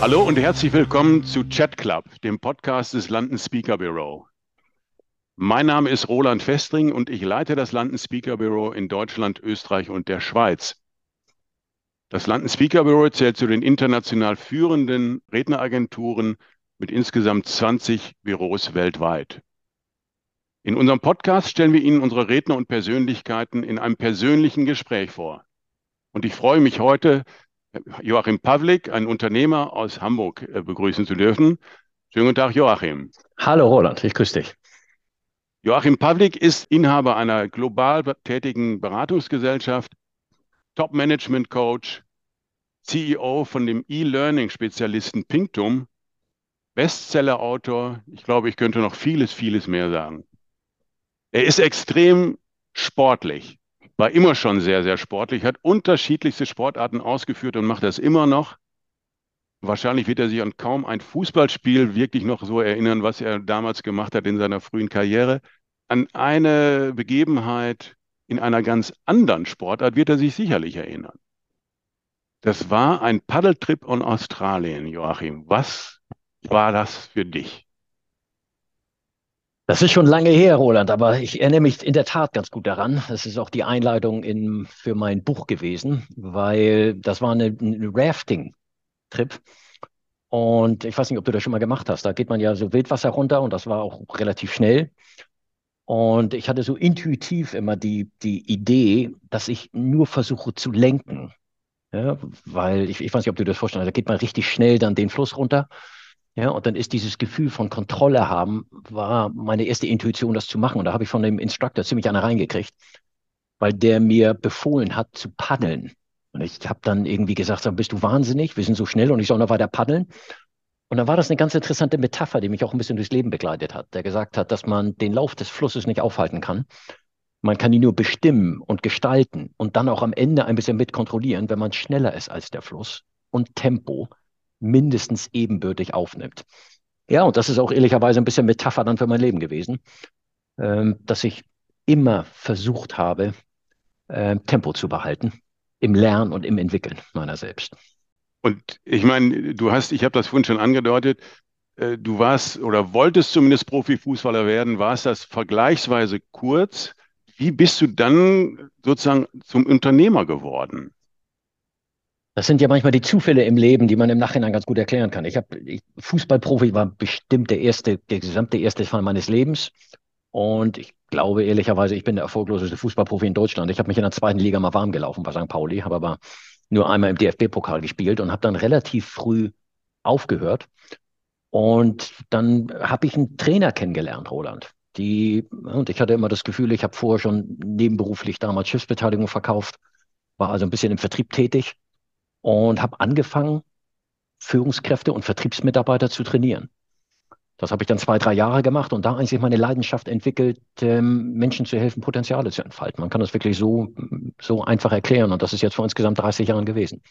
Hallo und herzlich willkommen zu Chat Club, dem Podcast des London Speaker Bureau. Mein Name ist Roland Festring und ich leite das London Speaker Bureau in Deutschland, Österreich und der Schweiz. Das London Speaker Bureau zählt zu den international führenden Redneragenturen mit insgesamt 20 Büros weltweit. In unserem Podcast stellen wir Ihnen unsere Redner und Persönlichkeiten in einem persönlichen Gespräch vor. Und ich freue mich heute, Joachim Pavlik, ein Unternehmer aus Hamburg, äh, begrüßen zu dürfen. Schönen guten Tag, Joachim. Hallo Roland, ich grüße dich. Joachim Pavlik ist Inhaber einer global tätigen Beratungsgesellschaft, Top-Management-Coach, CEO von dem E-Learning-Spezialisten Pinktum, Bestseller-Autor. Ich glaube, ich könnte noch vieles, vieles mehr sagen. Er ist extrem sportlich war immer schon sehr, sehr sportlich, hat unterschiedlichste Sportarten ausgeführt und macht das immer noch. Wahrscheinlich wird er sich an kaum ein Fußballspiel wirklich noch so erinnern, was er damals gemacht hat in seiner frühen Karriere. An eine Begebenheit in einer ganz anderen Sportart wird er sich sicherlich erinnern. Das war ein Paddeltrip in Australien, Joachim. Was war das für dich? Das ist schon lange her, Roland, aber ich erinnere mich in der Tat ganz gut daran. Das ist auch die Einleitung in, für mein Buch gewesen, weil das war eine, eine Rafting-Trip. Und ich weiß nicht, ob du das schon mal gemacht hast. Da geht man ja so Wildwasser runter und das war auch relativ schnell. Und ich hatte so intuitiv immer die, die Idee, dass ich nur versuche zu lenken. Ja, weil ich, ich weiß nicht, ob du das vorstellst, da geht man richtig schnell dann den Fluss runter ja, und dann ist dieses Gefühl von Kontrolle haben, war meine erste Intuition, das zu machen. Und da habe ich von dem Instructor ziemlich eine reingekriegt, weil der mir befohlen hat zu paddeln. Und ich habe dann irgendwie gesagt, so, bist du wahnsinnig? Wir sind so schnell und ich soll noch weiter paddeln. Und dann war das eine ganz interessante Metapher, die mich auch ein bisschen durchs Leben begleitet hat, der gesagt hat, dass man den Lauf des Flusses nicht aufhalten kann. Man kann ihn nur bestimmen und gestalten und dann auch am Ende ein bisschen mitkontrollieren, wenn man schneller ist als der Fluss und Tempo mindestens ebenbürtig aufnimmt. Ja, und das ist auch ehrlicherweise ein bisschen Metapher dann für mein Leben gewesen, ähm, dass ich immer versucht habe, äh, Tempo zu behalten im Lernen und im Entwickeln meiner selbst. Und ich meine, du hast, ich habe das vorhin schon angedeutet, äh, du warst oder wolltest zumindest Profifußballer werden, warst das vergleichsweise kurz. Wie bist du dann sozusagen zum Unternehmer geworden? Das sind ja manchmal die Zufälle im Leben, die man im Nachhinein ganz gut erklären kann. Ich habe Fußballprofi war bestimmt der erste, der gesamte erste Fall meines Lebens. Und ich glaube ehrlicherweise, ich bin der erfolgloseste Fußballprofi in Deutschland. Ich habe mich in der zweiten Liga mal warm gelaufen bei St. Pauli, habe aber nur einmal im DFB-Pokal gespielt und habe dann relativ früh aufgehört. Und dann habe ich einen Trainer kennengelernt, Roland. Die, und ich hatte immer das Gefühl, ich habe vorher schon nebenberuflich damals Schiffsbeteiligung verkauft, war also ein bisschen im Vertrieb tätig und habe angefangen, Führungskräfte und Vertriebsmitarbeiter zu trainieren. Das habe ich dann zwei, drei Jahre gemacht und da eigentlich meine Leidenschaft entwickelt, ähm, Menschen zu helfen, Potenziale zu entfalten. Man kann das wirklich so, so einfach erklären und das ist jetzt vor insgesamt 30 Jahren gewesen.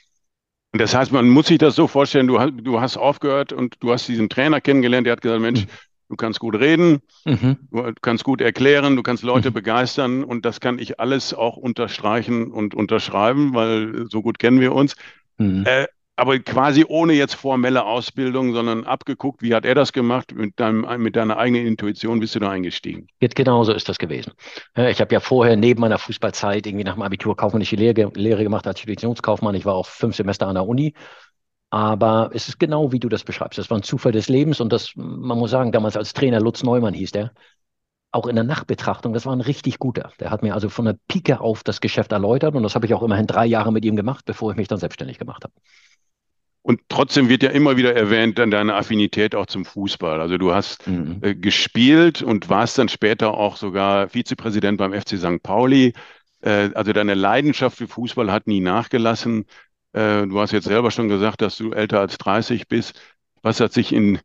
Das heißt, man muss sich das so vorstellen, du hast, du hast aufgehört und du hast diesen Trainer kennengelernt, der hat gesagt, Mensch, mhm. du kannst gut reden, mhm. du kannst gut erklären, du kannst Leute mhm. begeistern und das kann ich alles auch unterstreichen und unterschreiben, weil so gut kennen wir uns. Mhm. Äh, aber quasi ohne jetzt formelle Ausbildung, sondern abgeguckt, wie hat er das gemacht? Mit, deinem, mit deiner eigenen Intuition bist du da eingestiegen. Jetzt genau so ist das gewesen. Ich habe ja vorher neben meiner Fußballzeit irgendwie nach dem Abitur kaufmännische Lehre, Lehre gemacht als Speditionskaufmann. Ich war auch fünf Semester an der Uni. Aber es ist genau wie du das beschreibst. Das war ein Zufall des Lebens und das, man muss sagen, damals als Trainer Lutz Neumann hieß der, auch in der Nachbetrachtung, das war ein richtig guter. Der hat mir also von der Pike auf das Geschäft erläutert und das habe ich auch immerhin drei Jahre mit ihm gemacht, bevor ich mich dann selbstständig gemacht habe. Und trotzdem wird ja immer wieder erwähnt dann deine Affinität auch zum Fußball. Also du hast mhm. äh, gespielt und warst dann später auch sogar Vizepräsident beim FC St. Pauli. Äh, also deine Leidenschaft für Fußball hat nie nachgelassen. Äh, du hast jetzt selber schon gesagt, dass du älter als 30 bist. Was hat sich in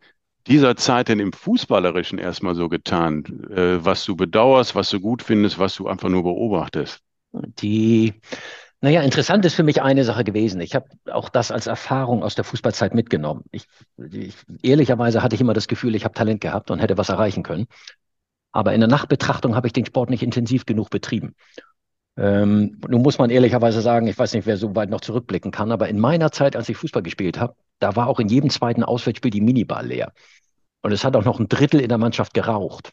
dieser Zeit denn im Fußballerischen erstmal so getan? Äh, was du bedauerst, was du gut findest, was du einfach nur beobachtest? Die, naja, interessant ist für mich eine Sache gewesen. Ich habe auch das als Erfahrung aus der Fußballzeit mitgenommen. Ich, ich, ehrlicherweise hatte ich immer das Gefühl, ich habe Talent gehabt und hätte was erreichen können. Aber in der Nachbetrachtung habe ich den Sport nicht intensiv genug betrieben. Ähm, nun muss man ehrlicherweise sagen, ich weiß nicht, wer so weit noch zurückblicken kann, aber in meiner Zeit, als ich Fußball gespielt habe, da war auch in jedem zweiten Auswärtsspiel die Minibar leer. Und es hat auch noch ein Drittel in der Mannschaft geraucht.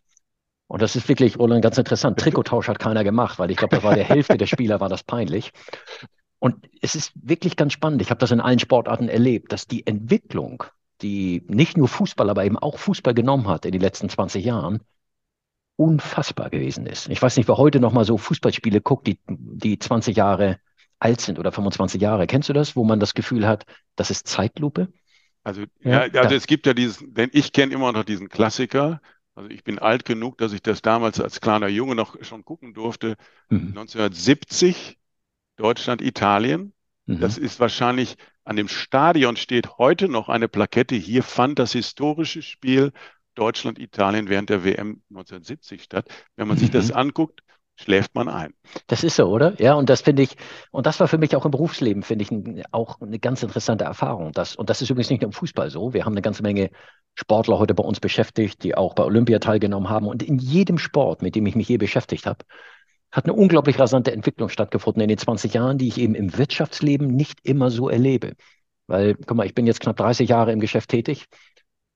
Und das ist wirklich, Roland, ganz interessant. Trikottausch hat keiner gemacht, weil ich glaube, das war der Hälfte der Spieler, war das peinlich. Und es ist wirklich ganz spannend. Ich habe das in allen Sportarten erlebt, dass die Entwicklung, die nicht nur Fußball, aber eben auch Fußball genommen hat in den letzten 20 Jahren, unfassbar gewesen ist. Ich weiß nicht, wer heute noch mal so Fußballspiele guckt, die, die 20 Jahre alt sind oder 25 Jahre. Kennst du das, wo man das Gefühl hat, das ist Zeitlupe? Also, ja, ja also ja. es gibt ja dieses, denn ich kenne immer noch diesen Klassiker, also ich bin alt genug, dass ich das damals als kleiner Junge noch schon gucken durfte. Mhm. 1970 Deutschland, Italien. Mhm. Das ist wahrscheinlich an dem Stadion steht heute noch eine Plakette. Hier fand das historische Spiel Deutschland, Italien während der WM 1970 statt. Wenn man sich das mhm. anguckt, schläft man ein. Das ist so, oder? Ja, und das finde ich, und das war für mich auch im Berufsleben, finde ich, auch eine ganz interessante Erfahrung. Das, und das ist übrigens nicht nur im Fußball so. Wir haben eine ganze Menge Sportler heute bei uns beschäftigt, die auch bei Olympia teilgenommen haben. Und in jedem Sport, mit dem ich mich je beschäftigt habe, hat eine unglaublich rasante Entwicklung stattgefunden in den 20 Jahren, die ich eben im Wirtschaftsleben nicht immer so erlebe. Weil, guck mal, ich bin jetzt knapp 30 Jahre im Geschäft tätig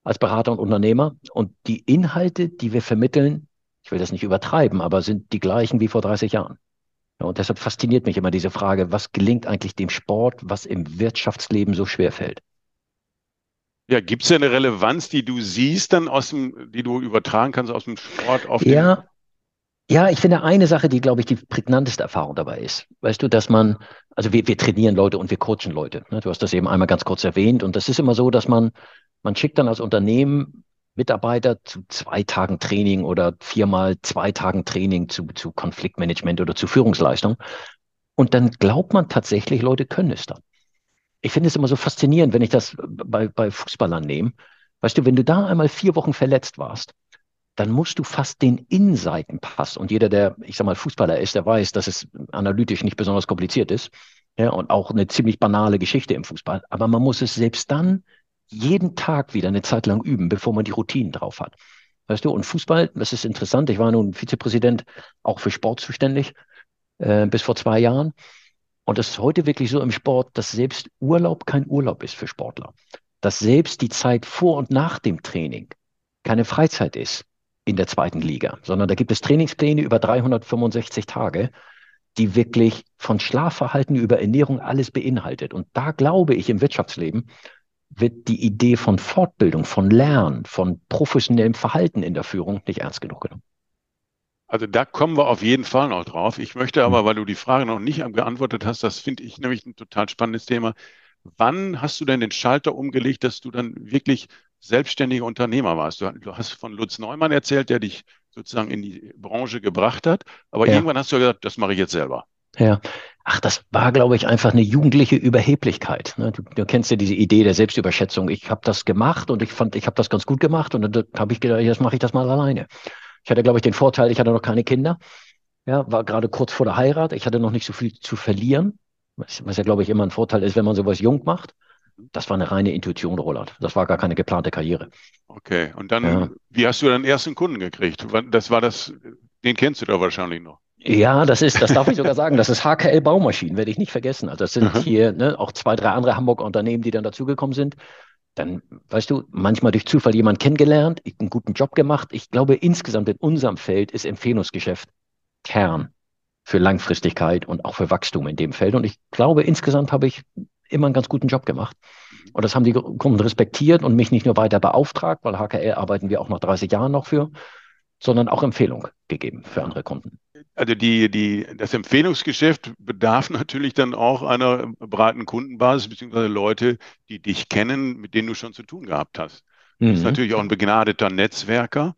als Berater und Unternehmer und die Inhalte, die wir vermitteln, ich will das nicht übertreiben, aber sind die gleichen wie vor 30 Jahren. Ja, und deshalb fasziniert mich immer diese Frage, was gelingt eigentlich dem Sport, was im Wirtschaftsleben so schwer fällt? Ja, gibt es ja eine Relevanz, die du siehst, dann aus dem, die du übertragen kannst aus dem Sport auf den. Ja, ja, ich finde eine Sache, die, glaube ich, die prägnanteste Erfahrung dabei ist. Weißt du, dass man, also wir, wir trainieren Leute und wir coachen Leute. Ne? Du hast das eben einmal ganz kurz erwähnt. Und das ist immer so, dass man, man schickt dann als Unternehmen Mitarbeiter zu zwei Tagen Training oder viermal zwei Tagen Training zu, zu Konfliktmanagement oder zu Führungsleistung. Und dann glaubt man tatsächlich, Leute können es dann. Ich finde es immer so faszinierend, wenn ich das bei, bei Fußballern nehme. Weißt du, wenn du da einmal vier Wochen verletzt warst, dann musst du fast den Innenseitenpass. Und jeder, der, ich sag mal, Fußballer ist, der weiß, dass es analytisch nicht besonders kompliziert ist. Ja, und auch eine ziemlich banale Geschichte im Fußball. Aber man muss es selbst dann jeden Tag wieder eine Zeit lang üben, bevor man die Routinen drauf hat. Weißt du, und Fußball, das ist interessant. Ich war nun Vizepräsident auch für Sport zuständig äh, bis vor zwei Jahren. Und es ist heute wirklich so im Sport, dass selbst Urlaub kein Urlaub ist für Sportler. Dass selbst die Zeit vor und nach dem Training keine Freizeit ist in der zweiten Liga, sondern da gibt es Trainingspläne über 365 Tage, die wirklich von Schlafverhalten über Ernährung alles beinhaltet. Und da glaube ich im Wirtschaftsleben, wird die Idee von Fortbildung, von Lernen, von professionellem Verhalten in der Führung nicht ernst genug genommen. Also da kommen wir auf jeden Fall noch drauf. Ich möchte aber, hm. weil du die Frage noch nicht beantwortet hast, das finde ich nämlich ein total spannendes Thema. Wann hast du denn den Schalter umgelegt, dass du dann wirklich selbstständiger Unternehmer warst? Du, hast von Lutz Neumann erzählt, der dich sozusagen in die Branche gebracht hat. Aber ja. irgendwann hast du gesagt, das mache ich jetzt selber. Ja. Ach, das war, glaube ich, einfach eine jugendliche Überheblichkeit. Ne? Du, du kennst ja diese Idee der Selbstüberschätzung. Ich habe das gemacht und ich fand, ich habe das ganz gut gemacht und dann habe ich gedacht, jetzt mache ich das mal alleine. Ich hatte, glaube ich, den Vorteil, ich hatte noch keine Kinder. Ja, war gerade kurz vor der Heirat. Ich hatte noch nicht so viel zu verlieren, was, was ja, glaube ich, immer ein Vorteil ist, wenn man sowas jung macht. Das war eine reine Intuition, Roland. Das war gar keine geplante Karriere. Okay, und dann, ja. wie hast du deinen ersten Kunden gekriegt? Das war das, den kennst du da wahrscheinlich noch. Ja, das ist, das darf ich sogar sagen, das ist HKL Baumaschinen, werde ich nicht vergessen. Also das sind Aha. hier ne, auch zwei, drei andere Hamburger Unternehmen, die dann dazugekommen sind. Dann, weißt du, manchmal durch Zufall jemand kennengelernt, einen guten Job gemacht. Ich glaube, insgesamt in unserem Feld ist Empfehlungsgeschäft Kern für Langfristigkeit und auch für Wachstum in dem Feld. Und ich glaube, insgesamt habe ich immer einen ganz guten Job gemacht. Und das haben die Kunden respektiert und mich nicht nur weiter beauftragt, weil HKL arbeiten wir auch nach 30 Jahren noch für, sondern auch Empfehlung gegeben für andere Kunden. Also die, die, das Empfehlungsgeschäft bedarf natürlich dann auch einer breiten Kundenbasis, beziehungsweise Leute, die dich kennen, mit denen du schon zu tun gehabt hast. Du bist mhm. natürlich auch ein begnadeter Netzwerker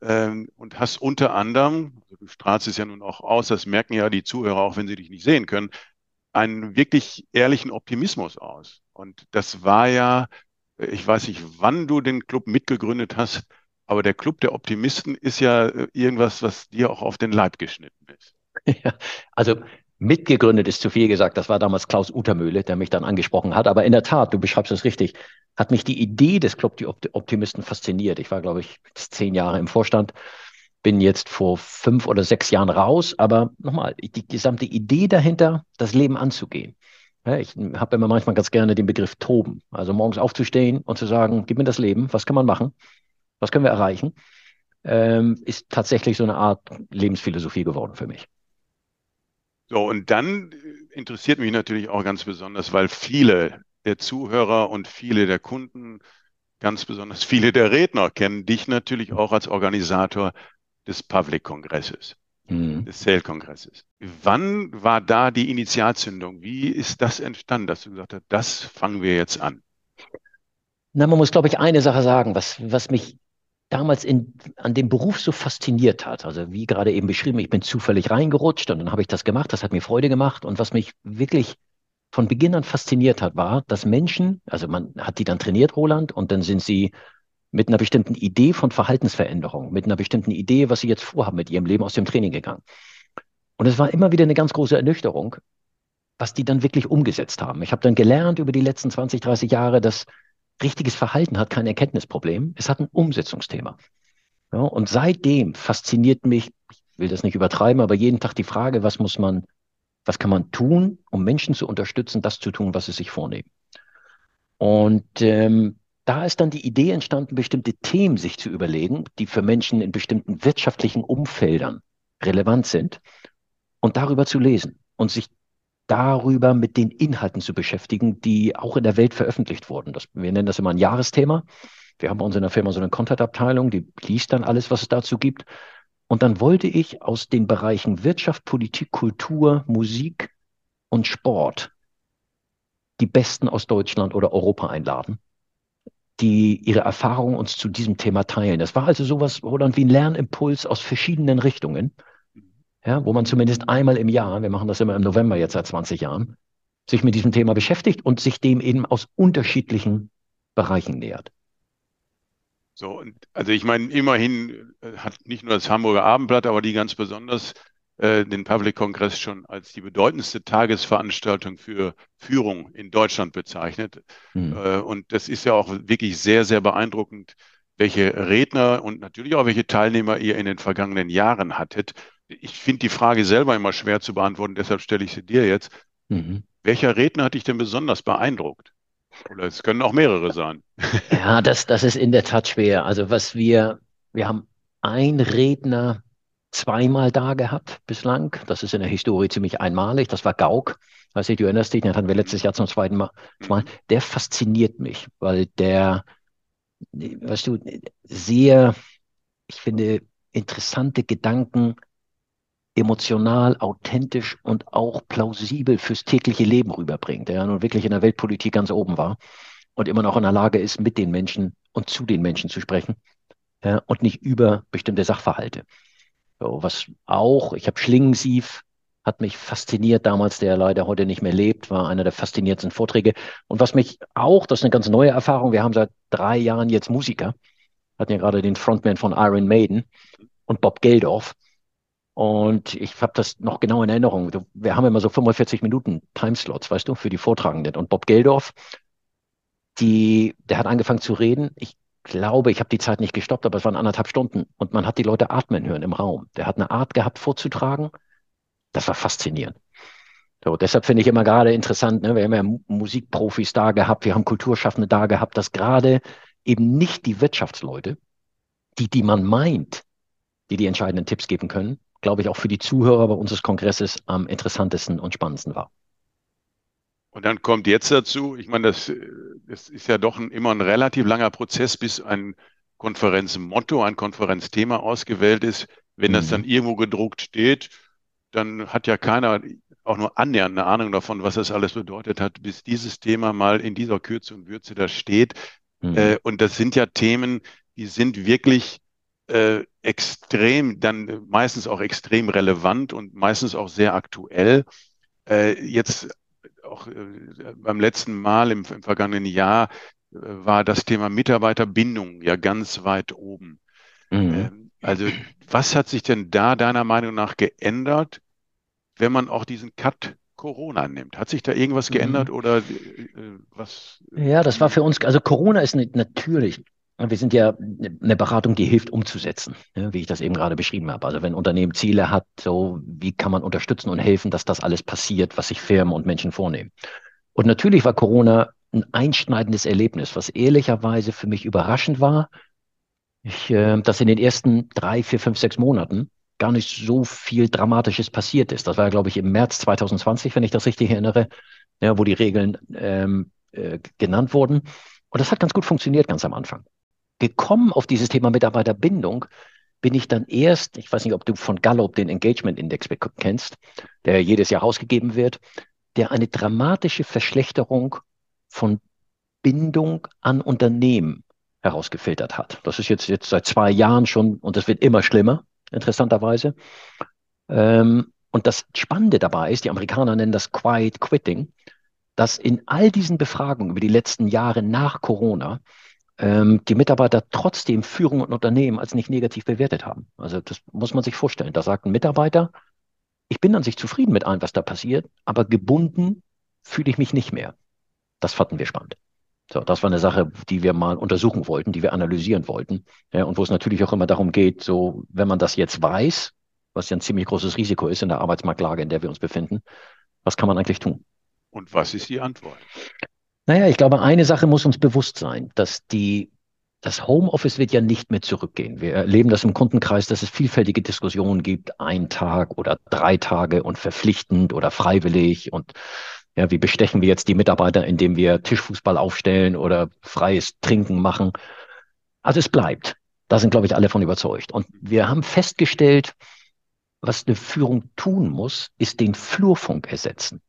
ähm, und hast unter anderem, also du strahlst es ja nun auch aus, das merken ja die Zuhörer auch, wenn sie dich nicht sehen können, einen wirklich ehrlichen Optimismus aus. Und das war ja, ich weiß nicht, wann du den Club mitgegründet hast, aber der Club der Optimisten ist ja äh, irgendwas, was dir auch auf den Leib geschnitten ist. Ja, also mitgegründet ist zu viel gesagt. Das war damals Klaus Utermühle, der mich dann angesprochen hat. Aber in der Tat, du beschreibst es richtig, hat mich die Idee des Club der Optimisten fasziniert. Ich war, glaube ich, zehn Jahre im Vorstand, bin jetzt vor fünf oder sechs Jahren raus. Aber nochmal, die gesamte Idee dahinter, das Leben anzugehen. Ich habe immer manchmal ganz gerne den Begriff toben. Also morgens aufzustehen und zu sagen, gib mir das Leben, was kann man machen? Was können wir erreichen? Ähm, ist tatsächlich so eine Art Lebensphilosophie geworden für mich. So, und dann interessiert mich natürlich auch ganz besonders, weil viele der Zuhörer und viele der Kunden, ganz besonders viele der Redner kennen dich natürlich auch als Organisator des Public-Kongresses, mhm. des Sale-Kongresses. Wann war da die Initialzündung? Wie ist das entstanden, dass du gesagt hast, das fangen wir jetzt an? Na, man muss, glaube ich, eine Sache sagen, was, was mich damals in, an dem Beruf so fasziniert hat. Also wie gerade eben beschrieben, ich bin zufällig reingerutscht und dann habe ich das gemacht, das hat mir Freude gemacht. Und was mich wirklich von Beginn an fasziniert hat, war, dass Menschen, also man hat die dann trainiert, Roland, und dann sind sie mit einer bestimmten Idee von Verhaltensveränderung, mit einer bestimmten Idee, was sie jetzt vorhaben mit ihrem Leben aus dem Training gegangen. Und es war immer wieder eine ganz große Ernüchterung, was die dann wirklich umgesetzt haben. Ich habe dann gelernt über die letzten 20, 30 Jahre, dass richtiges Verhalten hat kein Erkenntnisproblem, es hat ein Umsetzungsthema. Ja, und seitdem fasziniert mich, ich will das nicht übertreiben, aber jeden Tag die Frage, was muss man, was kann man tun, um Menschen zu unterstützen, das zu tun, was sie sich vornehmen. Und ähm, da ist dann die Idee entstanden, bestimmte Themen sich zu überlegen, die für Menschen in bestimmten wirtschaftlichen Umfeldern relevant sind und darüber zu lesen und sich darüber mit den Inhalten zu beschäftigen, die auch in der Welt veröffentlicht wurden. Das, wir nennen das immer ein Jahresthema. Wir haben bei uns in der Firma so eine Content-Abteilung, die liest dann alles, was es dazu gibt. Und dann wollte ich aus den Bereichen Wirtschaft, Politik, Kultur, Musik und Sport die Besten aus Deutschland oder Europa einladen, die ihre Erfahrungen uns zu diesem Thema teilen. Das war also sowas, Roland, wie ein Lernimpuls aus verschiedenen Richtungen ja, wo man zumindest einmal im Jahr, wir machen das immer im November jetzt seit 20 Jahren, sich mit diesem Thema beschäftigt und sich dem eben aus unterschiedlichen Bereichen nähert. So, und also ich meine, immerhin äh, hat nicht nur das Hamburger Abendblatt, aber die ganz besonders äh, den Public Kongress schon als die bedeutendste Tagesveranstaltung für Führung in Deutschland bezeichnet. Mhm. Äh, und das ist ja auch wirklich sehr, sehr beeindruckend, welche Redner und natürlich auch welche Teilnehmer ihr in den vergangenen Jahren hattet ich finde die Frage selber immer schwer zu beantworten, deshalb stelle ich sie dir jetzt. Mhm. Welcher Redner hat dich denn besonders beeindruckt? Oder es können auch mehrere sein. Ja, das, das ist in der Tat schwer. Also was wir, wir haben einen Redner zweimal da gehabt bislang. Das ist in der Historie ziemlich einmalig. Das war Gauck. Weiß ich, du erinnerst dich, den hatten wir letztes Jahr zum zweiten Mal. Mhm. Der fasziniert mich, weil der, weißt du, sehr, ich finde, interessante Gedanken emotional, authentisch und auch plausibel fürs tägliche Leben rüberbringt, der ja nun wirklich in der Weltpolitik ganz oben war und immer noch in der Lage ist, mit den Menschen und zu den Menschen zu sprechen ja, und nicht über bestimmte Sachverhalte. So, was auch, ich habe Schlingensief, hat mich fasziniert damals, der leider heute nicht mehr lebt, war einer der faszinierendsten Vorträge. Und was mich auch, das ist eine ganz neue Erfahrung, wir haben seit drei Jahren jetzt Musiker, hatten ja gerade den Frontman von Iron Maiden und Bob Geldorf. Und ich habe das noch genau in Erinnerung. Wir haben immer so 45 Minuten Timeslots, weißt du, für die Vortragenden. Und Bob Geldorf, die, der hat angefangen zu reden. Ich glaube, ich habe die Zeit nicht gestoppt, aber es waren anderthalb Stunden. Und man hat die Leute atmen hören im Raum. Der hat eine Art gehabt vorzutragen. Das war faszinierend. So, deshalb finde ich immer gerade interessant, ne? wir haben ja Musikprofis da gehabt, wir haben Kulturschaffende da gehabt, dass gerade eben nicht die Wirtschaftsleute, die, die man meint, die die entscheidenden Tipps geben können, glaube ich, auch für die Zuhörer bei unseres Kongresses am interessantesten und spannendsten war. Und dann kommt jetzt dazu, ich meine, das, das ist ja doch ein, immer ein relativ langer Prozess, bis ein Konferenzmotto, ein Konferenzthema ausgewählt ist. Wenn mhm. das dann irgendwo gedruckt steht, dann hat ja keiner auch nur annähernd eine Ahnung davon, was das alles bedeutet hat, bis dieses Thema mal in dieser Kürze und Würze da steht. Mhm. Äh, und das sind ja Themen, die sind wirklich äh, extrem, dann meistens auch extrem relevant und meistens auch sehr aktuell. Äh, jetzt auch äh, beim letzten Mal im, im vergangenen Jahr äh, war das Thema Mitarbeiterbindung ja ganz weit oben. Mhm. Ähm, also was hat sich denn da deiner Meinung nach geändert, wenn man auch diesen Cut Corona nimmt. Hat sich da irgendwas mhm. geändert oder äh, was? Ja, das war für uns, also Corona ist natürlich wir sind ja eine Beratung, die hilft umzusetzen, wie ich das eben gerade beschrieben habe. Also wenn ein Unternehmen Ziele hat, so wie kann man unterstützen und helfen, dass das alles passiert, was sich Firmen und Menschen vornehmen. Und natürlich war Corona ein einschneidendes Erlebnis, was ehrlicherweise für mich überraschend war. Ich, äh, dass in den ersten drei, vier, fünf, sechs Monaten gar nicht so viel Dramatisches passiert ist. Das war, glaube ich, im März 2020, wenn ich das richtig erinnere, ja, wo die Regeln ähm, äh, genannt wurden. Und das hat ganz gut funktioniert ganz am Anfang. Gekommen auf dieses Thema Mitarbeiterbindung bin ich dann erst, ich weiß nicht, ob du von Gallup den Engagement Index kennst, der jedes Jahr ausgegeben wird, der eine dramatische Verschlechterung von Bindung an Unternehmen herausgefiltert hat. Das ist jetzt, jetzt seit zwei Jahren schon und das wird immer schlimmer, interessanterweise. Ähm, und das Spannende dabei ist, die Amerikaner nennen das Quiet Quitting, dass in all diesen Befragungen über die letzten Jahre nach Corona ähm, die Mitarbeiter trotzdem Führung und Unternehmen als nicht negativ bewertet haben. Also das muss man sich vorstellen. Da sagt ein Mitarbeiter, ich bin an sich zufrieden mit allem, was da passiert, aber gebunden fühle ich mich nicht mehr. Das fanden wir spannend. So, das war eine Sache, die wir mal untersuchen wollten, die wir analysieren wollten. Ja, und wo es natürlich auch immer darum geht, so, wenn man das jetzt weiß, was ja ein ziemlich großes Risiko ist in der Arbeitsmarktlage, in der wir uns befinden, was kann man eigentlich tun? Und was ist die Antwort? Naja, ich glaube, eine Sache muss uns bewusst sein, dass die, das Homeoffice wird ja nicht mehr zurückgehen. Wir erleben das im Kundenkreis, dass es vielfältige Diskussionen gibt, ein Tag oder drei Tage und verpflichtend oder freiwillig und ja, wie bestechen wir jetzt die Mitarbeiter, indem wir Tischfußball aufstellen oder freies Trinken machen? Also es bleibt. Da sind, glaube ich, alle von überzeugt. Und wir haben festgestellt, was eine Führung tun muss, ist den Flurfunk ersetzen.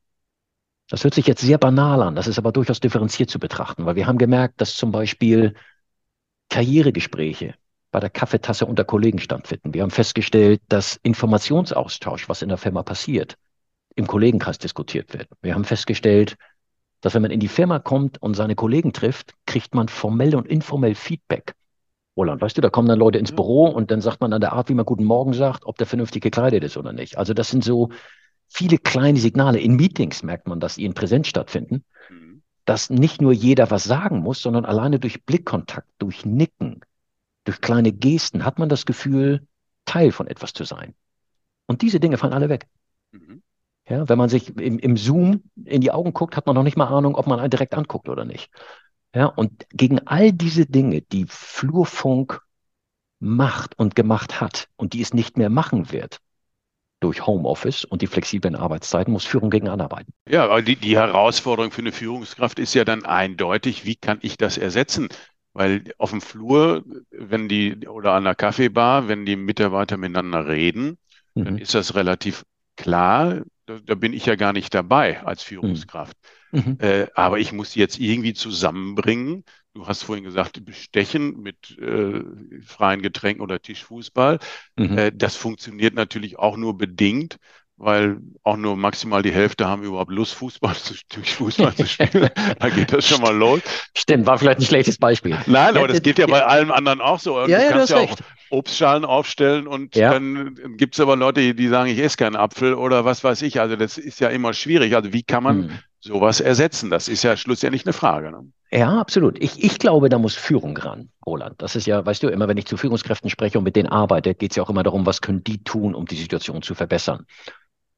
Das hört sich jetzt sehr banal an, das ist aber durchaus differenziert zu betrachten, weil wir haben gemerkt, dass zum Beispiel Karrieregespräche bei der Kaffeetasse unter Kollegen stattfinden. Wir haben festgestellt, dass Informationsaustausch, was in der Firma passiert, im Kollegenkreis diskutiert wird. Wir haben festgestellt, dass wenn man in die Firma kommt und seine Kollegen trifft, kriegt man formell und informell Feedback. Roland, weißt du, da kommen dann Leute ins Büro und dann sagt man an der Art, wie man Guten Morgen sagt, ob der vernünftig gekleidet ist oder nicht. Also das sind so viele kleine Signale. In Meetings merkt man, dass die in Präsenz stattfinden, mhm. dass nicht nur jeder was sagen muss, sondern alleine durch Blickkontakt, durch Nicken, durch kleine Gesten hat man das Gefühl, Teil von etwas zu sein. Und diese Dinge fallen alle weg. Mhm. Ja, wenn man sich im, im Zoom in die Augen guckt, hat man noch nicht mal Ahnung, ob man einen direkt anguckt oder nicht. Ja, und gegen all diese Dinge, die Flurfunk macht und gemacht hat und die es nicht mehr machen wird, durch Homeoffice und die flexiblen Arbeitszeiten muss Führung gegen anarbeiten. Ja, aber die, die Herausforderung für eine Führungskraft ist ja dann eindeutig, wie kann ich das ersetzen? Weil auf dem Flur, wenn die oder an der Kaffeebar, wenn die Mitarbeiter miteinander reden, mhm. dann ist das relativ klar, da, da, bin ich ja gar nicht dabei als Führungskraft. Mhm. mhm. Äh, aber ich muss jetzt irgendwie zusammenbringen. Du hast vorhin gesagt, Bestechen mit äh, freien Getränken oder Tischfußball. Mhm. Äh, das funktioniert natürlich auch nur bedingt, weil auch nur maximal die Hälfte haben überhaupt Lust, Fußball zu, Fußball zu spielen. da geht das schon mal los. Stimmt, war vielleicht ein schlechtes Beispiel. Nein, aber das geht ja bei allem anderen auch so. Ja, du ja, kannst ja auch Obstschalen aufstellen und ja. dann gibt es aber Leute, die sagen, ich esse keinen Apfel oder was weiß ich. Also das ist ja immer schwierig. Also wie kann man hm. sowas ersetzen? Das ist ja schlussendlich eine Frage. Ne? Ja, absolut. Ich, ich glaube, da muss Führung ran, Roland. Das ist ja, weißt du, immer wenn ich zu Führungskräften spreche und mit denen arbeite, geht es ja auch immer darum, was können die tun, um die Situation zu verbessern.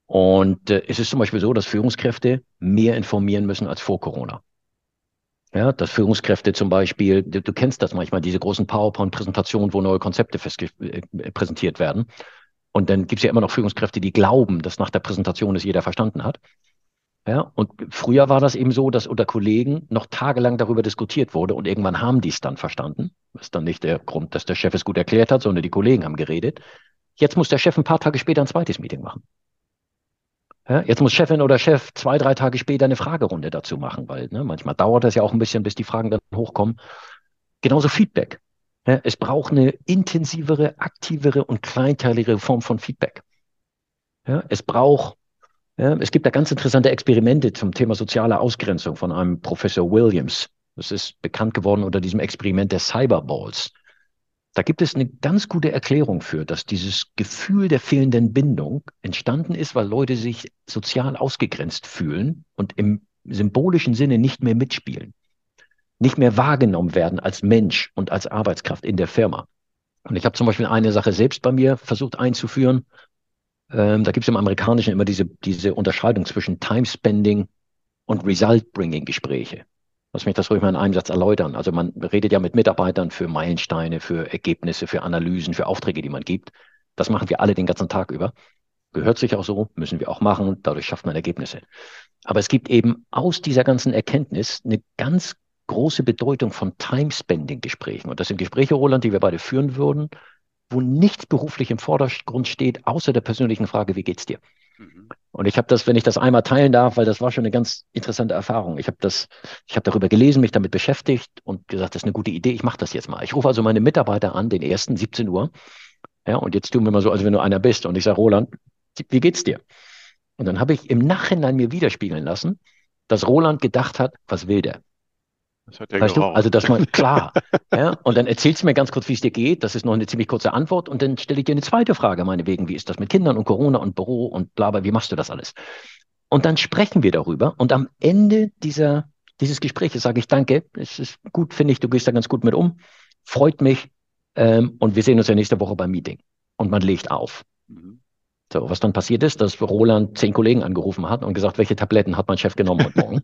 Und äh, es ist zum Beispiel so, dass Führungskräfte mehr informieren müssen als vor Corona. Ja, dass Führungskräfte zum Beispiel, du, du kennst das manchmal, diese großen PowerPoint-Präsentationen, wo neue Konzepte äh, präsentiert werden. Und dann gibt es ja immer noch Führungskräfte, die glauben, dass nach der Präsentation es jeder verstanden hat. Ja, und früher war das eben so, dass unter Kollegen noch tagelang darüber diskutiert wurde und irgendwann haben die es dann verstanden. Das ist dann nicht der Grund, dass der Chef es gut erklärt hat, sondern die Kollegen haben geredet. Jetzt muss der Chef ein paar Tage später ein zweites Meeting machen. Ja, jetzt muss Chefin oder Chef zwei, drei Tage später eine Fragerunde dazu machen, weil ne, manchmal dauert das ja auch ein bisschen, bis die Fragen dann hochkommen. Genauso Feedback. Ja, es braucht eine intensivere, aktivere und kleinteiligere Form von Feedback. Ja, es braucht, ja, es gibt da ganz interessante Experimente zum Thema soziale Ausgrenzung von einem Professor Williams. Das ist bekannt geworden unter diesem Experiment der Cyberballs. Da gibt es eine ganz gute Erklärung für, dass dieses Gefühl der fehlenden Bindung entstanden ist, weil Leute sich sozial ausgegrenzt fühlen und im symbolischen Sinne nicht mehr mitspielen, nicht mehr wahrgenommen werden als Mensch und als Arbeitskraft in der Firma. Und ich habe zum Beispiel eine Sache selbst bei mir versucht einzuführen. Ähm, da gibt es im Amerikanischen immer diese, diese Unterscheidung zwischen Time Spending und Result-Bringing-Gespräche. Lass mich das ruhig mal in einem Satz erläutern. Also man redet ja mit Mitarbeitern für Meilensteine, für Ergebnisse, für Analysen, für Aufträge, die man gibt. Das machen wir alle den ganzen Tag über. Gehört sich auch so, müssen wir auch machen. Dadurch schafft man Ergebnisse. Aber es gibt eben aus dieser ganzen Erkenntnis eine ganz große Bedeutung von Time-Spending-Gesprächen. Und das sind Gespräche, Roland, die wir beide führen würden, wo nichts beruflich im Vordergrund steht, außer der persönlichen Frage, wie geht's dir? Mhm. Und ich habe das, wenn ich das einmal teilen darf, weil das war schon eine ganz interessante Erfahrung. Ich habe das, ich habe darüber gelesen, mich damit beschäftigt und gesagt, das ist eine gute Idee, ich mache das jetzt mal. Ich rufe also meine Mitarbeiter an, den ersten 17 Uhr. Ja, und jetzt tun wir mal so, als wenn du einer bist. Und ich sage, Roland, wie geht's dir? Und dann habe ich im Nachhinein mir widerspiegeln lassen, dass Roland gedacht hat, was will der? Das hat er weißt geraucht. du? Also, dass man, klar. ja, und dann erzählst du mir ganz kurz, wie es dir geht. Das ist noch eine ziemlich kurze Antwort. Und dann stelle ich dir eine zweite Frage, meinetwegen. Wie ist das mit Kindern und Corona und Büro und bla, bla, wie machst du das alles? Und dann sprechen wir darüber. Und am Ende dieser, dieses Gesprächs sage ich Danke. Es ist gut, finde ich, du gehst da ganz gut mit um. Freut mich. Ähm, und wir sehen uns ja nächste Woche beim Meeting. Und man legt auf. Mhm. So, was dann passiert ist, dass Roland zehn Kollegen angerufen hat und gesagt, welche Tabletten hat mein Chef genommen heute Morgen?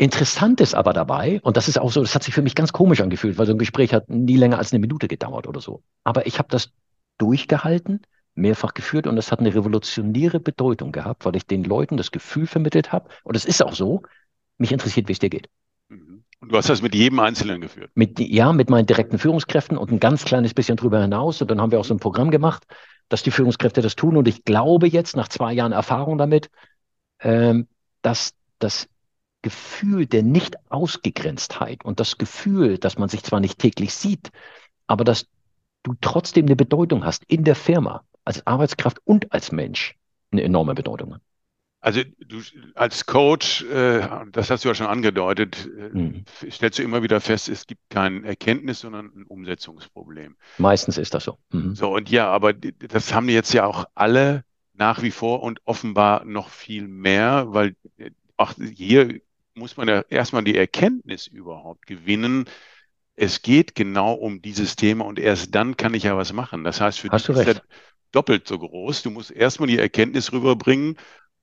Interessant ist aber dabei, und das ist auch so, das hat sich für mich ganz komisch angefühlt, weil so ein Gespräch hat nie länger als eine Minute gedauert oder so. Aber ich habe das durchgehalten, mehrfach geführt und es hat eine revolutionäre Bedeutung gehabt, weil ich den Leuten das Gefühl vermittelt habe, und es ist auch so, mich interessiert, wie es dir geht. Mhm. Und du hast das mit jedem Einzelnen geführt? Mit, ja, mit meinen direkten Führungskräften und ein ganz kleines bisschen drüber hinaus. Und dann haben wir auch so ein Programm gemacht, dass die Führungskräfte das tun. Und ich glaube jetzt, nach zwei Jahren Erfahrung damit, ähm, dass das Gefühl der Nicht-Ausgegrenztheit und das Gefühl, dass man sich zwar nicht täglich sieht, aber dass du trotzdem eine Bedeutung hast in der Firma, als Arbeitskraft und als Mensch, eine enorme Bedeutung hat. Also du als Coach, äh, das hast du ja schon angedeutet, äh, mhm. stellst du immer wieder fest, es gibt kein Erkenntnis, sondern ein Umsetzungsproblem. Meistens ist das so. Mhm. So, und ja, aber das haben jetzt ja auch alle nach wie vor und offenbar noch viel mehr, weil äh, auch hier muss man ja erstmal die Erkenntnis überhaupt gewinnen. Es geht genau um dieses Thema und erst dann kann ich ja was machen. Das heißt, für Hast dich ist das doppelt so groß. Du musst erstmal die Erkenntnis rüberbringen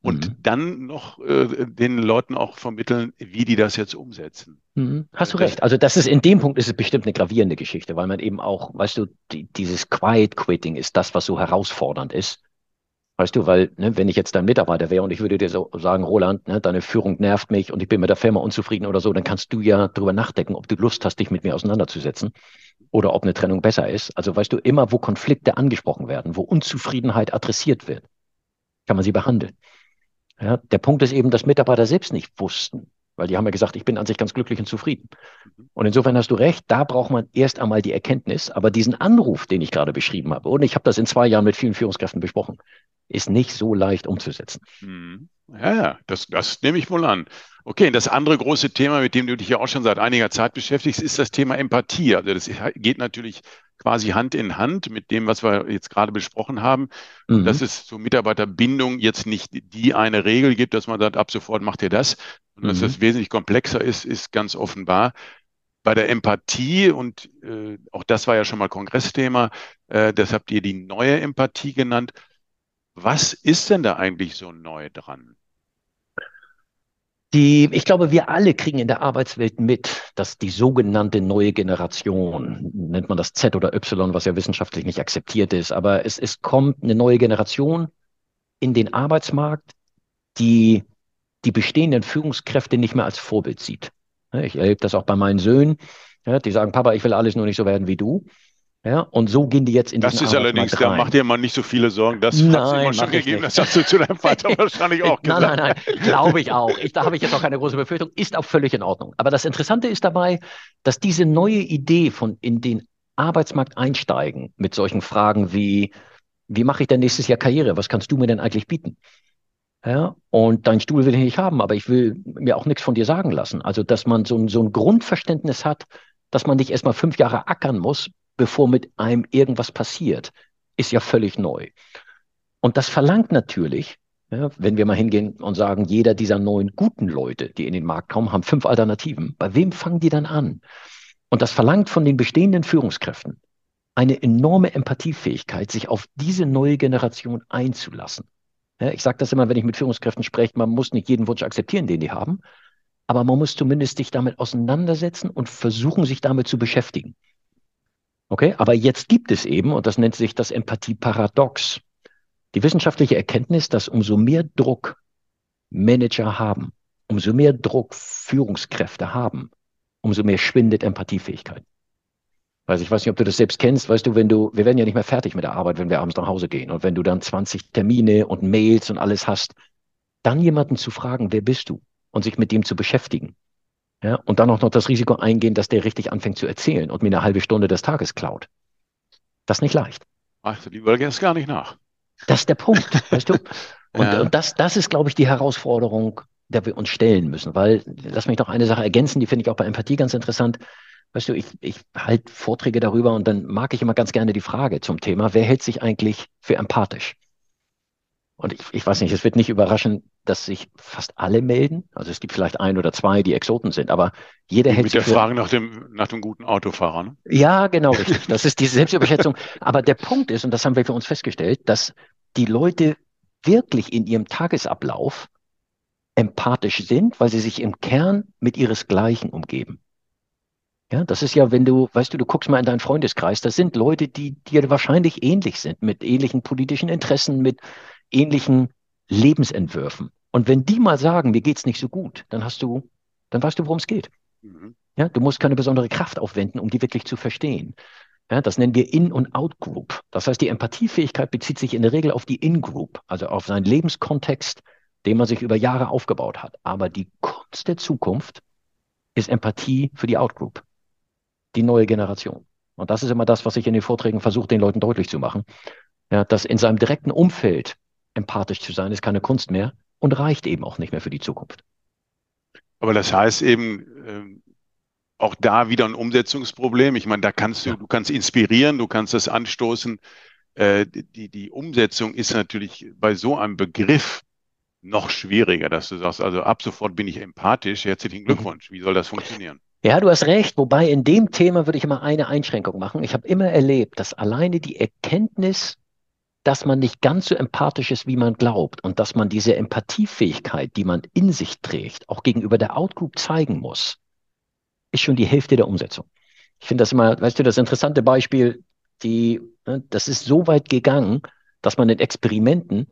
und mhm. dann noch äh, den Leuten auch vermitteln, wie die das jetzt umsetzen. Mhm. Hast du recht. Also das ist in dem Punkt ist es bestimmt eine gravierende Geschichte, weil man eben auch, weißt du, die, dieses Quiet Quitting ist das, was so herausfordernd ist. Weißt du, weil, ne, wenn ich jetzt dein Mitarbeiter wäre und ich würde dir so sagen, Roland, ne, deine Führung nervt mich und ich bin mit der Firma unzufrieden oder so, dann kannst du ja darüber nachdenken, ob du Lust hast, dich mit mir auseinanderzusetzen oder ob eine Trennung besser ist. Also weißt du, immer wo Konflikte angesprochen werden, wo Unzufriedenheit adressiert wird, kann man sie behandeln. Ja, der Punkt ist eben, dass Mitarbeiter selbst nicht wussten, weil die haben ja gesagt, ich bin an sich ganz glücklich und zufrieden. Mhm. Und insofern hast du recht, da braucht man erst einmal die Erkenntnis. Aber diesen Anruf, den ich gerade beschrieben habe, und ich habe das in zwei Jahren mit vielen Führungskräften besprochen, ist nicht so leicht umzusetzen. Mhm. Ja, ja, das, das nehme ich wohl an. Okay, das andere große Thema, mit dem du dich ja auch schon seit einiger Zeit beschäftigst, ist das Thema Empathie. Also das geht natürlich quasi Hand in Hand mit dem, was wir jetzt gerade besprochen haben. Mhm. Dass es zur Mitarbeiterbindung jetzt nicht die eine Regel gibt, dass man sagt, ab sofort macht ihr das. Und mhm. dass das wesentlich komplexer ist, ist ganz offenbar. Bei der Empathie, und äh, auch das war ja schon mal Kongressthema, äh, das habt ihr die neue Empathie genannt. Was ist denn da eigentlich so neu dran? Die, ich glaube, wir alle kriegen in der Arbeitswelt mit, dass die sogenannte neue Generation, nennt man das Z oder Y, was ja wissenschaftlich nicht akzeptiert ist, aber es, es kommt eine neue Generation in den Arbeitsmarkt, die die bestehenden Führungskräfte nicht mehr als Vorbild sieht. Ich erlebe das auch bei meinen Söhnen. die sagen, Papa, ich will alles nur nicht so werden wie du. Ja, und so gehen die jetzt in Das ist allerdings, da macht dir mal nicht so viele Sorgen. Das hat es immer schon gegeben. Das hast du zu deinem Vater wahrscheinlich auch gesagt. Nein, nein, nein, glaube ich auch. Ich, da habe ich jetzt auch keine große Befürchtung. Ist auch völlig in Ordnung. Aber das Interessante ist dabei, dass diese neue Idee von in den Arbeitsmarkt einsteigen mit solchen Fragen wie, wie mache ich denn nächstes Jahr Karriere? Was kannst du mir denn eigentlich bieten? Ja, und deinen Stuhl will ich nicht haben, aber ich will mir auch nichts von dir sagen lassen. Also, dass man so ein, so ein Grundverständnis hat, dass man nicht erstmal fünf Jahre ackern muss, bevor mit einem irgendwas passiert, ist ja völlig neu. Und das verlangt natürlich, ja, wenn wir mal hingehen und sagen, jeder dieser neuen guten Leute, die in den Markt kommen, haben fünf Alternativen. Bei wem fangen die dann an? Und das verlangt von den bestehenden Führungskräften eine enorme Empathiefähigkeit, sich auf diese neue Generation einzulassen. Ja, ich sage das immer, wenn ich mit Führungskräften spreche, man muss nicht jeden Wunsch akzeptieren, den die haben, aber man muss zumindest sich damit auseinandersetzen und versuchen, sich damit zu beschäftigen. Okay, aber jetzt gibt es eben, und das nennt sich das Empathieparadox, die wissenschaftliche Erkenntnis, dass umso mehr Druck Manager haben, umso mehr Druck Führungskräfte haben, umso mehr schwindet Empathiefähigkeit. Also ich weiß nicht, ob du das selbst kennst, weißt du, wenn du, wir werden ja nicht mehr fertig mit der Arbeit, wenn wir abends nach Hause gehen. Und wenn du dann 20 Termine und Mails und alles hast, dann jemanden zu fragen, wer bist du? Und sich mit dem zu beschäftigen. Ja, und dann auch noch das Risiko eingehen, dass der richtig anfängt zu erzählen und mir eine halbe Stunde des Tages klaut. Das ist nicht leicht. Ach, die wollen jetzt gar nicht nach. Das ist der Punkt, weißt du? Und, ja. und das, das ist, glaube ich, die Herausforderung, der wir uns stellen müssen. Weil, lass mich noch eine Sache ergänzen, die finde ich auch bei Empathie ganz interessant. Weißt du, ich, ich halte Vorträge darüber und dann mag ich immer ganz gerne die Frage zum Thema, wer hält sich eigentlich für empathisch? Und ich, ich weiß nicht, es wird nicht überraschen, dass sich fast alle melden. Also es gibt vielleicht ein oder zwei, die Exoten sind, aber jeder hält Mit sich. Mit der Frage nach dem, nach dem guten Autofahrer. Ne? Ja, genau, richtig. Das ist diese Selbstüberschätzung. aber der Punkt ist, und das haben wir für uns festgestellt, dass die Leute wirklich in ihrem Tagesablauf empathisch sind, weil sie sich im Kern mit ihresgleichen umgeben. Ja, das ist ja, wenn du, weißt du, du guckst mal in deinen Freundeskreis, das sind Leute, die dir wahrscheinlich ähnlich sind, mit ähnlichen politischen Interessen, mit ähnlichen Lebensentwürfen. Und wenn die mal sagen, mir geht's nicht so gut, dann hast du, dann weißt du, worum es geht. Mhm. Ja, du musst keine besondere Kraft aufwenden, um die wirklich zu verstehen. Ja, das nennen wir In- und Out-Group. Das heißt, die Empathiefähigkeit bezieht sich in der Regel auf die In-Group, also auf seinen Lebenskontext, den man sich über Jahre aufgebaut hat. Aber die Kunst der Zukunft ist Empathie für die Out-Group, die neue Generation. Und das ist immer das, was ich in den Vorträgen versuche, den Leuten deutlich zu machen. Ja, dass in seinem direkten Umfeld empathisch zu sein, ist keine Kunst mehr und reicht eben auch nicht mehr für die Zukunft. Aber das heißt eben, ähm, auch da wieder ein Umsetzungsproblem. Ich meine, da kannst du, ja. du kannst inspirieren, du kannst das anstoßen. Äh, die, die Umsetzung ist natürlich bei so einem Begriff noch schwieriger, dass du sagst, also ab sofort bin ich empathisch. Herzlichen mhm. Glückwunsch. Wie soll das funktionieren? Ja, du hast recht. Wobei in dem Thema würde ich immer eine Einschränkung machen. Ich habe immer erlebt, dass alleine die Erkenntnis dass man nicht ganz so empathisch ist, wie man glaubt und dass man diese Empathiefähigkeit, die man in sich trägt, auch gegenüber der Outgroup zeigen muss, ist schon die Hälfte der Umsetzung. Ich finde das immer, weißt du, das interessante Beispiel, die, ne, das ist so weit gegangen, dass man in Experimenten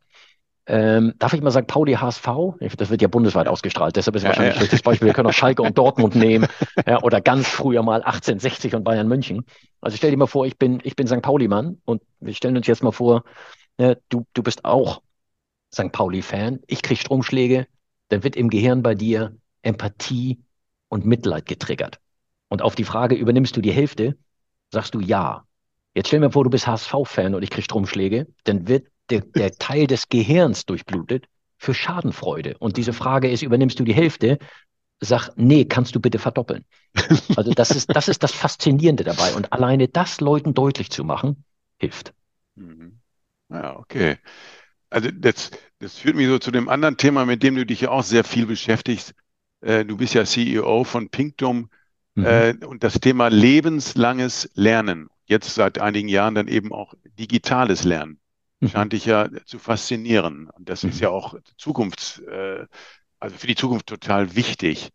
ähm, darf ich mal sagen, Pauli HSV? Das wird ja bundesweit ausgestrahlt, deshalb ist ja, wahrscheinlich ja. ein schlechtes Beispiel. Wir können auch Schalke und Dortmund nehmen ja, oder ganz früher mal 1860 und Bayern München. Also stell dir mal vor, ich bin, ich bin St. Pauli-Mann und wir stellen uns jetzt mal vor, ja, du, du bist auch St. Pauli-Fan, ich kriege Stromschläge, dann wird im Gehirn bei dir Empathie und Mitleid getriggert. Und auf die Frage, übernimmst du die Hälfte, sagst du ja. Jetzt stell mal vor, du bist HSV-Fan und ich kriege Stromschläge, dann wird der, der Teil des Gehirns durchblutet für Schadenfreude. Und diese Frage ist, übernimmst du die Hälfte? Sag, nee, kannst du bitte verdoppeln. Also das ist, das ist das Faszinierende dabei. Und alleine das Leuten deutlich zu machen, hilft. Mhm. Ja, okay. Also das, das führt mich so zu dem anderen Thema, mit dem du dich ja auch sehr viel beschäftigst. Äh, du bist ja CEO von Pinktum mhm. äh, und das Thema lebenslanges Lernen. Jetzt seit einigen Jahren dann eben auch digitales Lernen. Mhm. scheint dich ja zu faszinieren. Und das ist ja mhm. auch Zukunfts, äh, also für die Zukunft total wichtig.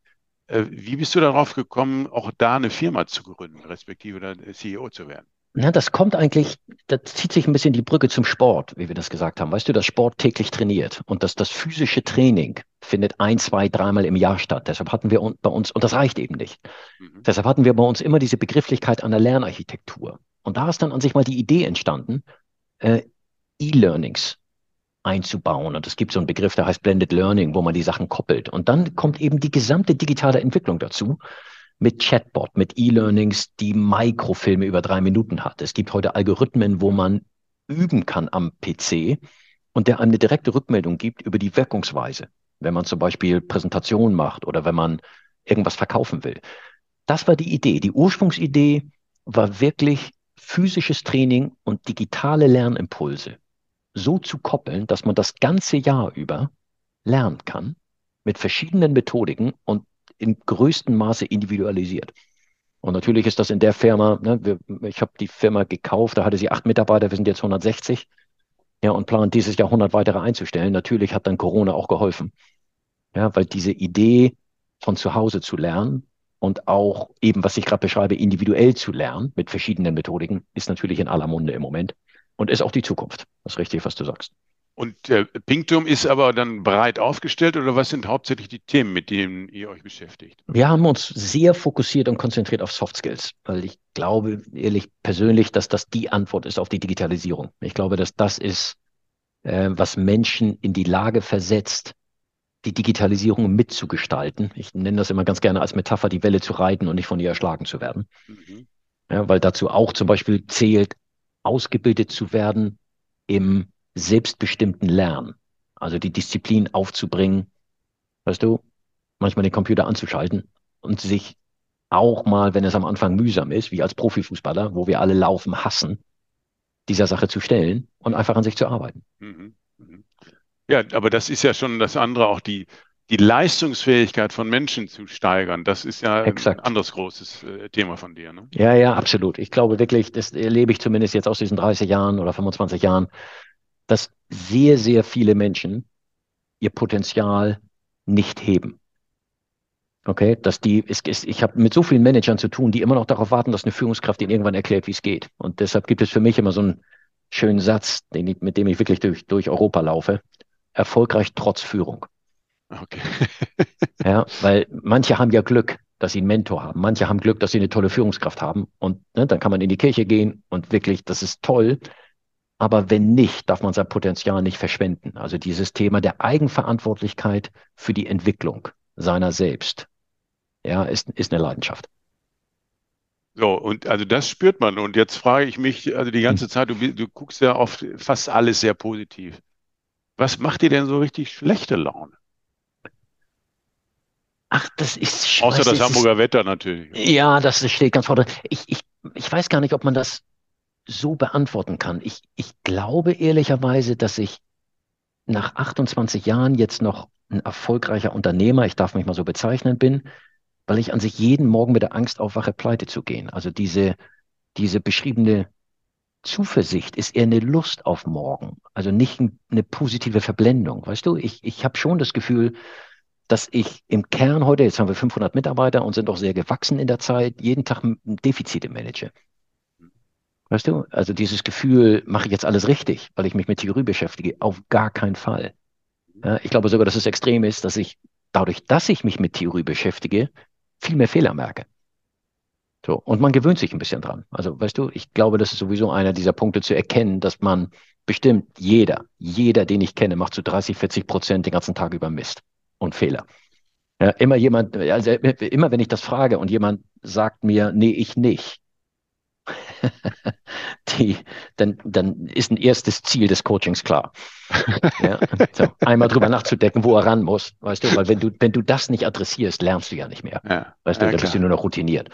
Äh, wie bist du darauf gekommen, auch da eine Firma zu gründen, respektive dann CEO zu werden? Na, das kommt eigentlich, da zieht sich ein bisschen die Brücke zum Sport, wie wir das gesagt haben. Weißt du, dass Sport täglich trainiert und dass das physische Training findet ein, zwei, dreimal im Jahr statt. Deshalb hatten wir bei uns, und das reicht eben nicht. Mhm. Deshalb hatten wir bei uns immer diese Begrifflichkeit einer Lernarchitektur. Und da ist dann an sich mal die Idee entstanden, äh, E-Learnings einzubauen. Und es gibt so einen Begriff, der heißt Blended Learning, wo man die Sachen koppelt. Und dann kommt eben die gesamte digitale Entwicklung dazu mit Chatbot, mit E-Learnings, die Mikrofilme über drei Minuten hat. Es gibt heute Algorithmen, wo man üben kann am PC und der eine direkte Rückmeldung gibt über die Wirkungsweise, wenn man zum Beispiel Präsentationen macht oder wenn man irgendwas verkaufen will. Das war die Idee. Die Ursprungsidee war wirklich physisches Training und digitale Lernimpulse so zu koppeln, dass man das ganze Jahr über lernen kann mit verschiedenen Methodiken und in größtem Maße individualisiert. Und natürlich ist das in der Firma, ne, wir, ich habe die Firma gekauft, da hatte sie acht Mitarbeiter, wir sind jetzt 160. Ja, und plant dieses Jahr 100 weitere einzustellen. Natürlich hat dann Corona auch geholfen. Ja, weil diese Idee von zu Hause zu lernen und auch eben, was ich gerade beschreibe, individuell zu lernen mit verschiedenen Methodiken, ist natürlich in aller Munde im Moment und ist auch die Zukunft. Das ist richtig, was du sagst. Und äh, Pinkturm ist aber dann breit aufgestellt oder was sind hauptsächlich die Themen, mit denen ihr euch beschäftigt? Wir haben uns sehr fokussiert und konzentriert auf Soft Skills, weil ich glaube ehrlich persönlich, dass das die Antwort ist auf die Digitalisierung. Ich glaube, dass das ist, äh, was Menschen in die Lage versetzt, die Digitalisierung mitzugestalten. Ich nenne das immer ganz gerne als Metapher, die Welle zu reiten und nicht von ihr erschlagen zu werden. Mhm. Ja, weil dazu auch zum Beispiel zählt, ausgebildet zu werden im selbstbestimmten Lernen. Also die Disziplin aufzubringen, weißt du, manchmal den Computer anzuschalten und sich auch mal, wenn es am Anfang mühsam ist, wie als Profifußballer, wo wir alle laufen, hassen, dieser Sache zu stellen und einfach an sich zu arbeiten. Mhm. Mhm. Ja, aber das ist ja schon das andere, auch die, die Leistungsfähigkeit von Menschen zu steigern. Das ist ja Exakt. ein anderes großes äh, Thema von dir. Ne? Ja, ja, absolut. Ich glaube wirklich, das erlebe ich zumindest jetzt aus diesen 30 Jahren oder 25 Jahren, dass sehr, sehr viele Menschen ihr Potenzial nicht heben. Okay, dass die, es, es, ich habe mit so vielen Managern zu tun, die immer noch darauf warten, dass eine Führungskraft ihnen irgendwann erklärt, wie es geht. Und deshalb gibt es für mich immer so einen schönen Satz, den mit dem ich wirklich durch, durch Europa laufe. Erfolgreich trotz Führung. Okay. ja, weil manche haben ja Glück, dass sie einen Mentor haben. Manche haben Glück, dass sie eine tolle Führungskraft haben. Und ne, dann kann man in die Kirche gehen und wirklich, das ist toll. Aber wenn nicht, darf man sein Potenzial nicht verschwenden. Also dieses Thema der Eigenverantwortlichkeit für die Entwicklung seiner selbst, ja, ist, ist eine Leidenschaft. So, und also das spürt man. Und jetzt frage ich mich, also die ganze hm. Zeit, du, du guckst ja oft fast alles sehr positiv. Was macht dir denn so richtig schlechte Laune? Ach, das ist Außer das Hamburger ist, Wetter natürlich. Ja, das steht ganz vorne. Ich, ich, ich weiß gar nicht, ob man das so beantworten kann. Ich, ich glaube ehrlicherweise, dass ich nach 28 Jahren jetzt noch ein erfolgreicher Unternehmer, ich darf mich mal so bezeichnen, bin, weil ich an sich jeden Morgen mit der Angst aufwache, pleite zu gehen. Also diese, diese beschriebene Zuversicht ist eher eine Lust auf morgen, also nicht eine positive Verblendung. Weißt du, ich, ich habe schon das Gefühl, dass ich im Kern heute, jetzt haben wir 500 Mitarbeiter und sind auch sehr gewachsen in der Zeit, jeden Tag Defizite manage. Weißt du, also dieses Gefühl, mache ich jetzt alles richtig, weil ich mich mit Theorie beschäftige, auf gar keinen Fall. Ja, ich glaube sogar, dass es extrem ist, dass ich dadurch, dass ich mich mit Theorie beschäftige, viel mehr Fehler merke. So, und man gewöhnt sich ein bisschen dran. Also, weißt du, ich glaube, das ist sowieso einer dieser Punkte zu erkennen, dass man bestimmt jeder, jeder, den ich kenne, macht zu 30, 40 Prozent den ganzen Tag über Mist und Fehler. Ja, immer jemand, also immer wenn ich das frage und jemand sagt mir, nee, ich nicht, die, dann, dann ist ein erstes Ziel des Coachings klar. ja, so, einmal drüber nachzudenken, wo er ran muss, weißt du, weil wenn du, wenn du das nicht adressierst, lernst du ja nicht mehr. Ja, weißt du, ja, dann bist du nur noch routiniert,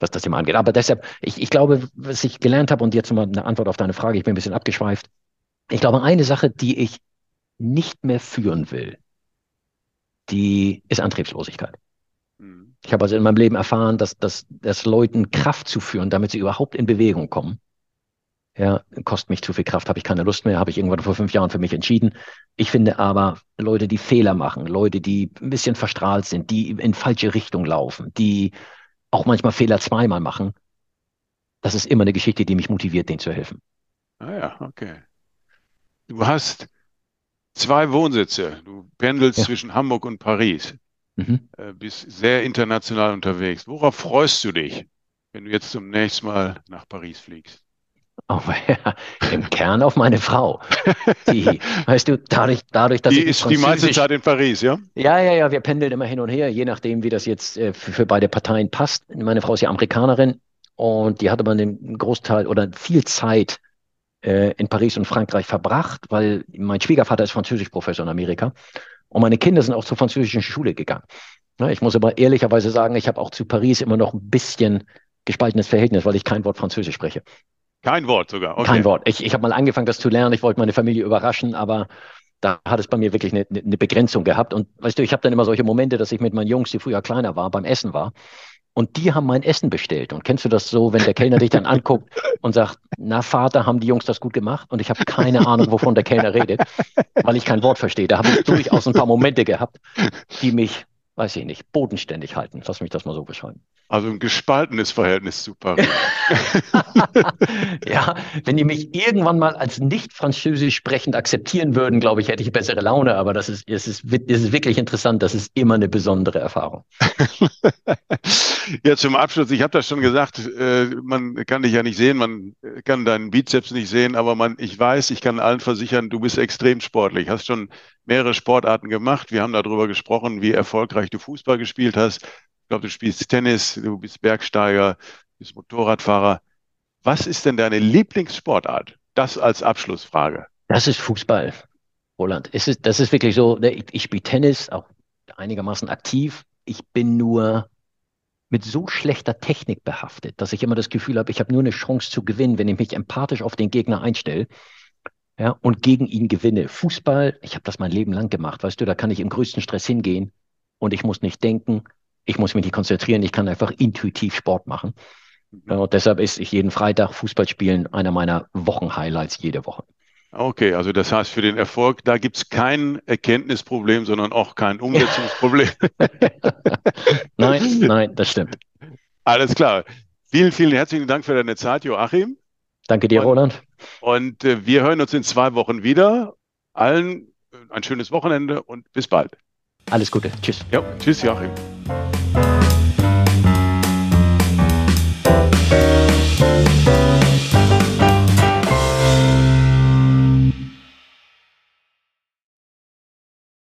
was das Thema angeht. Aber deshalb, ich, ich glaube, was ich gelernt habe, und jetzt mal eine Antwort auf deine Frage, ich bin ein bisschen abgeschweift. Ich glaube, eine Sache, die ich nicht mehr führen will, die ist Antriebslosigkeit. Mhm. Ich habe also in meinem Leben erfahren, dass, dass, dass Leuten Kraft zu führen, damit sie überhaupt in Bewegung kommen. Ja, kostet mich zu viel Kraft, habe ich keine Lust mehr, habe ich irgendwann vor fünf Jahren für mich entschieden. Ich finde aber Leute, die Fehler machen, Leute, die ein bisschen verstrahlt sind, die in falsche Richtung laufen, die auch manchmal Fehler zweimal machen, das ist immer eine Geschichte, die mich motiviert, denen zu helfen. Ah ja, okay. Du hast zwei Wohnsitze. Du pendelst ja. zwischen Hamburg und Paris. Mhm. Äh, bist sehr international unterwegs. Worauf freust du dich, wenn du jetzt zum nächsten Mal nach Paris fliegst? Oh, ja, Im Kern auf meine Frau. Die, weißt du, dadurch, dadurch dass die ich. ist die meiste Zeit in Paris, ja? Ja, ja, ja. Wir pendeln immer hin und her, je nachdem, wie das jetzt äh, für, für beide Parteien passt. Meine Frau ist ja Amerikanerin und die hat aber einen Großteil oder viel Zeit äh, in Paris und Frankreich verbracht, weil mein Schwiegervater ist Französischprofessor in Amerika. Und meine Kinder sind auch zur französischen Schule gegangen. Ich muss aber ehrlicherweise sagen, ich habe auch zu Paris immer noch ein bisschen gespaltenes Verhältnis, weil ich kein Wort Französisch spreche. Kein Wort sogar. Okay. Kein Wort. Ich, ich habe mal angefangen, das zu lernen. Ich wollte meine Familie überraschen, aber da hat es bei mir wirklich eine, eine Begrenzung gehabt. Und weißt du, ich habe dann immer solche Momente, dass ich mit meinen Jungs, die früher kleiner waren, beim Essen war. Und die haben mein Essen bestellt. Und kennst du das so, wenn der Kellner dich dann anguckt und sagt, na Vater, haben die Jungs das gut gemacht? Und ich habe keine Ahnung, wovon der Kellner redet, weil ich kein Wort verstehe. Da habe ich durchaus ein paar Momente gehabt, die mich weiß ich nicht, bodenständig halten. Lass mich das mal so beschreiben. Also ein gespaltenes Verhältnis zu Paris. ja, wenn die mich irgendwann mal als nicht französisch sprechend akzeptieren würden, glaube ich, hätte ich bessere Laune. Aber das ist, es ist, es ist wirklich interessant. Das ist immer eine besondere Erfahrung. ja, zum Abschluss, ich habe das schon gesagt, äh, man kann dich ja nicht sehen, man kann deinen Bizeps nicht sehen, aber man, ich weiß, ich kann allen versichern, du bist extrem sportlich, hast schon mehrere Sportarten gemacht. Wir haben darüber gesprochen, wie erfolgreich du Fußball gespielt hast. Ich glaube, du spielst Tennis, du bist Bergsteiger, du bist Motorradfahrer. Was ist denn deine Lieblingssportart? Das als Abschlussfrage. Das ist Fußball, Roland. Es ist, das ist wirklich so, ne, ich, ich spiele Tennis, auch einigermaßen aktiv. Ich bin nur mit so schlechter Technik behaftet, dass ich immer das Gefühl habe, ich habe nur eine Chance zu gewinnen, wenn ich mich empathisch auf den Gegner einstelle ja, und gegen ihn gewinne. Fußball, ich habe das mein Leben lang gemacht, weißt du, da kann ich im größten Stress hingehen und ich muss nicht denken, ich muss mich nicht konzentrieren, ich kann einfach intuitiv Sport machen. Mhm. Ja, und deshalb ist ich jeden Freitag Fußball spielen einer meiner Wochenhighlights jede Woche. Okay, also das heißt für den Erfolg, da gibt es kein Erkenntnisproblem, sondern auch kein Umsetzungsproblem. nein, nein, das stimmt. Alles klar. Vielen, vielen herzlichen Dank für deine Zeit, Joachim. Danke dir, und, Roland. Und äh, wir hören uns in zwei Wochen wieder. Allen äh, ein schönes Wochenende und bis bald. Alles Gute. Tschüss. Ja, tschüss, Joachim.